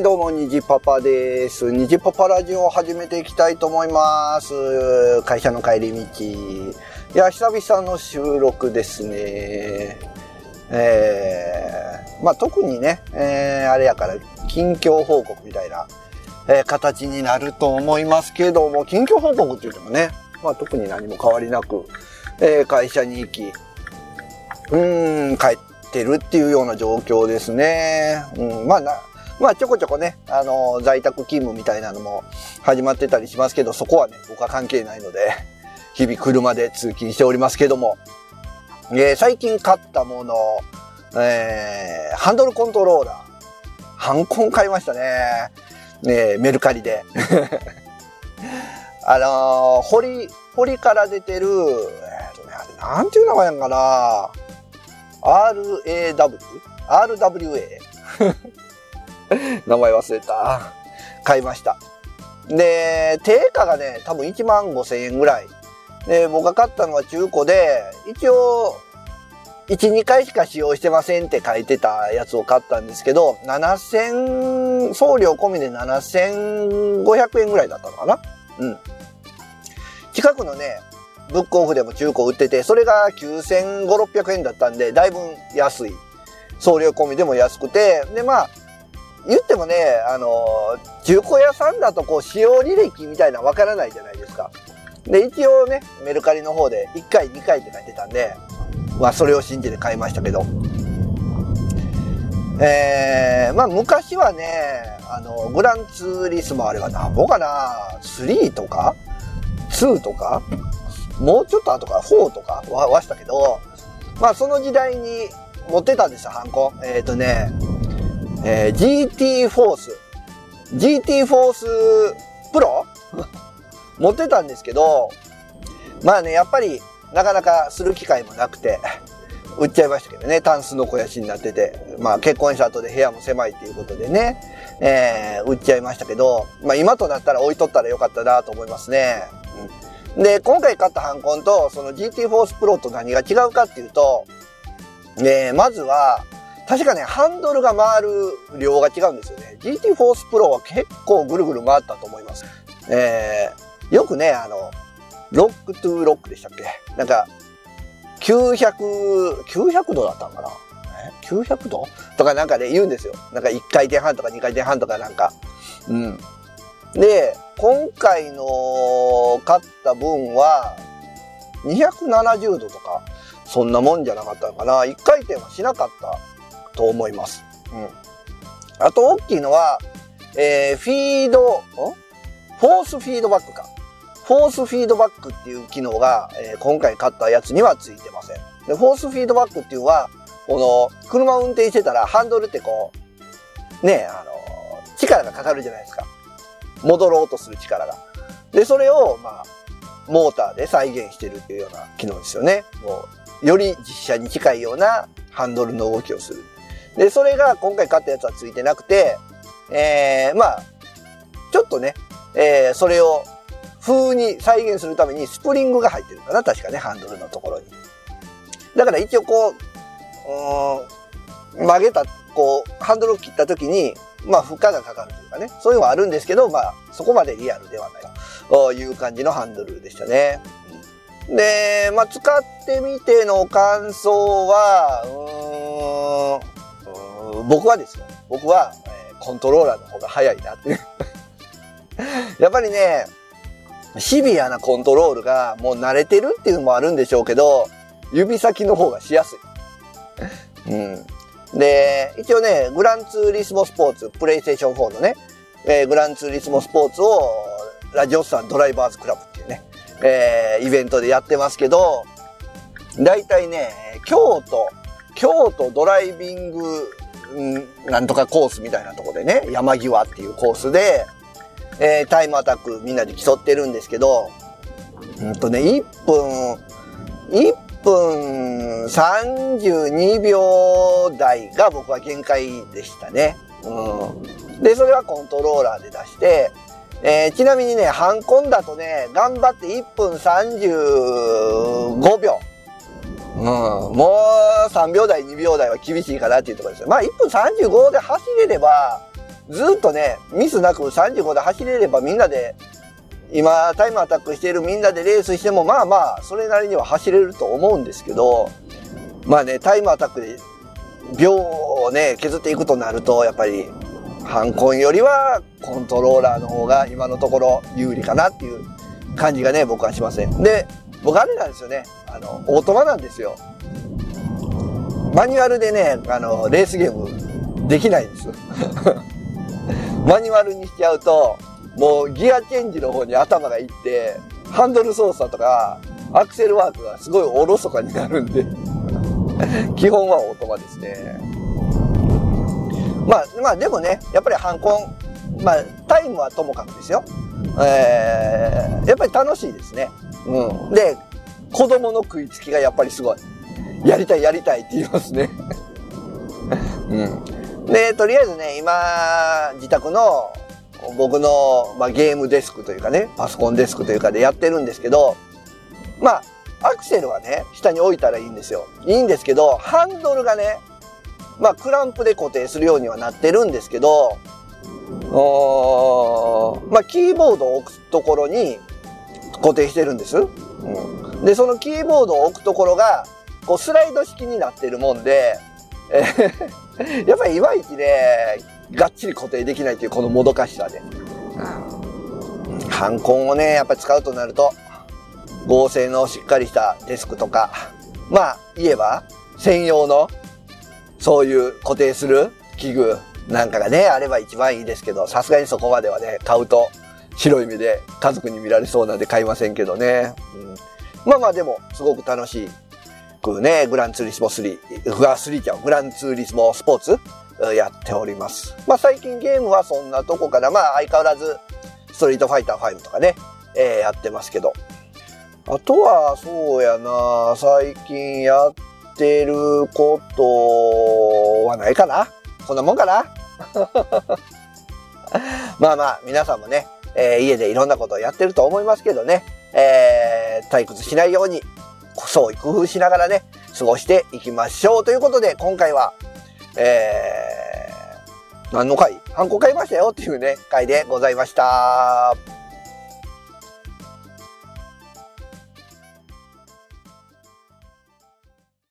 はい、どうも、にじパパです。にじパパラジオを始めていきたいと思います。会社の帰り道。いや、久々の収録ですね。えー、まあ、特にね、えー、あれやから、近況報告みたいな、えー形になると思いますけども、近況報告って言ってもね、まあ、特に何も変わりなく、えー会社に行き、うーん、帰ってるっていうような状況ですね。うん、まあな、まあちょこちょこね、あの在宅勤務みたいなのも始まってたりしますけど、そこはね、僕は関係ないので、日々車で通勤しておりますけども、えー最近買ったもの、えーハンドルコントローラー、ハンコン買いましたね。ねメルカリで。あのー、堀、堀から出てる、えーとね、あれ、なんていう名前やんかな ?RAW?RWA? 名前忘れた。買いました。で、定価がね、多分1万5千円ぐらい。で、僕が買ったのは中古で、一応、1、2回しか使用してませんって書いてたやつを買ったんですけど、7000、送料込みで7500円ぐらいだったのかなうん。近くのね、ブックオフでも中古売ってて、それが9500、600円だったんで、だいぶ安い。送料込みでも安くて、で、まあ、言ってもね、あの、中古屋さんだとこう、使用履歴みたいなわからないじゃないですか。で、一応ね、メルカリの方で1回、2回って書いてたんで、まあ、それを信じて買いましたけど。えー、まあ、昔はね、あの、グランツーリスモあれはなんぼかな ?3 とか ?2 とかもうちょっと後から4とかははしたけど、まあ、その時代に持ってたんですよ、ハンコ。えっ、とね、えー GT フォース。GT フォースプロ？持ってたんですけど、まあね、やっぱりなかなかする機会もなくて、売っちゃいましたけどね、タンスの肥やしになってて、まあ結婚した後で部屋も狭いっていうことでね、えー売っちゃいましたけど、まあ今となったら置いとったらよかったなと思いますね。で、今回買ったハンコンと、その GT フォースプロと何が違うかっていうと、えーまずは、確かね、ハンドルが回る量が違うんですよね。GT フォースプロは結構ぐるぐる回ったと思います。えーよくね、あの、 lock to lock でしたっけ？なんか、900、900度だったんかな？え ?900 度？とかなんかね、言うんですよ。なんか1回転半とか2回転半とかなんか。うん。で、今回の買った分は、270度とか、そんなもんじゃなかったのかな。1回転はしなかったと思います。うん。あと大きいのは、えー、フィード、フォースフィードバックか。フォースフィードバックっていう機能が、えー今回買ったやつにはついてません。で、フォースフィードバックっていうのは、この、車を運転してたらハンドルってこう、ね、あの、力がかかるじゃないですか。戻ろうとする力が。で、それを、まあ、モーターで再現してるっていうような機能ですよね。もう、より実車に近いようなハンドルの動きをする。で、それが今回買ったやつはついてなくて、えー、まあ、ちょっとね、えー、それを風に再現するためにスプリングが入ってるかな確かね、ハンドルのところに。だから一応こう、うん曲げた、こう、ハンドルを切った時に、まあ負荷がかかるというかね、そういうのはあるんですけど、まあそこまでリアルではないという感じのハンドルでしたね。で、まあ使ってみての感想は、うーん僕はですよ。僕は、えコントローラーの方が早いなっていう。やっぱりね、シビアなコントロールがもう慣れてるっていうのもあるんでしょうけど、指先の方がしやすい。うん。で、一応ね、グランツーリスモスポーツ、プレイステーション4のね、えーグランツーリスモスポーツを、ラジオスさんドライバーズクラブっていうね、えーイベントでやってますけど、だいたいね、京都、京都ドライビング、なんとかコースみたいなとこでね、山際っていうコースで、えータイムアタックみんなで競ってるんですけど、うんとね、1分、1分32秒台が僕は限界でしたね。うん。で、それはコントローラーで出して、えーちなみにね、ハンコンだとね、頑張って1分35秒。うん、もう3秒台、2秒台は厳しいかなっていうところですよ。まあ1分35で走れれば、ずっとね、ミスなく35で走れればみんなで、今タイムアタックしているみんなでレースしてもまあまあ、それなりには走れると思うんですけど、まあね、タイムアタックで秒をね、削っていくとなると、やっぱり、ハンコンよりはコントローラーの方が今のところ有利かなっていう感じがね、僕はしません。で、僕あれなんですよね。あの、オートマなんですよ。マニュアルでね、あの、レースゲームできないんですよ。マニュアルにしちゃうと、もうギアチェンジの方に頭がいって、ハンドル操作とか、アクセルワークがすごいおろそかになるんで 基本はオートマですね。まあ、まあでもね、やっぱりハンコン、まあタイムはともかくですよ。えー、やっぱり楽しいですね。うん。で、子供の食いつきがやっぱりすごい。やりたいやりたいって言いますね。うん。で、とりあえずね、今、自宅の僕の、まあ、ゲームデスクというかね、パソコンデスクというかでやってるんですけど、まあ、アクセルはね、下に置いたらいいんですよ。いいんですけど、ハンドルがね、まあ、クランプで固定するようにはなってるんですけど、まあ、キーボードを置くところに固定してるんです。うん、で、そのキーボードを置くところが、こうスライド式になってるもんで、えー、やっぱりいまいちね、がっちり固定できないというこのもどかしさで。ハンコンをね、やっぱり使うとなると、合成のしっかりしたデスクとか、まあ、言えば、専用の、そういう固定する器具なんかがね、あれば一番いいですけど、さすがにそこまではね、買うと白い目で家族に見られそうなんで買いませんけどね。うん、まあまあでも、すごく楽し。くね、グランツーリスモ3、グラ3ちゃん、グランツーリスモスポーツやっております。まあ最近ゲームはそんなとこから、まあ相変わらず、ストリートファイター5とかね、えー、やってますけど。あとは、そうやな、最近やってることはないかなこんなもんかな まあまあ、皆さんもね、えー、家でいろんなことをやってると思いますけどね、えー、退屈しないように、そう工夫しながらね、過ごしていきましょう。ということで、今回は、えー、何の回？ハンコ買いましたよっていうね、回でございました。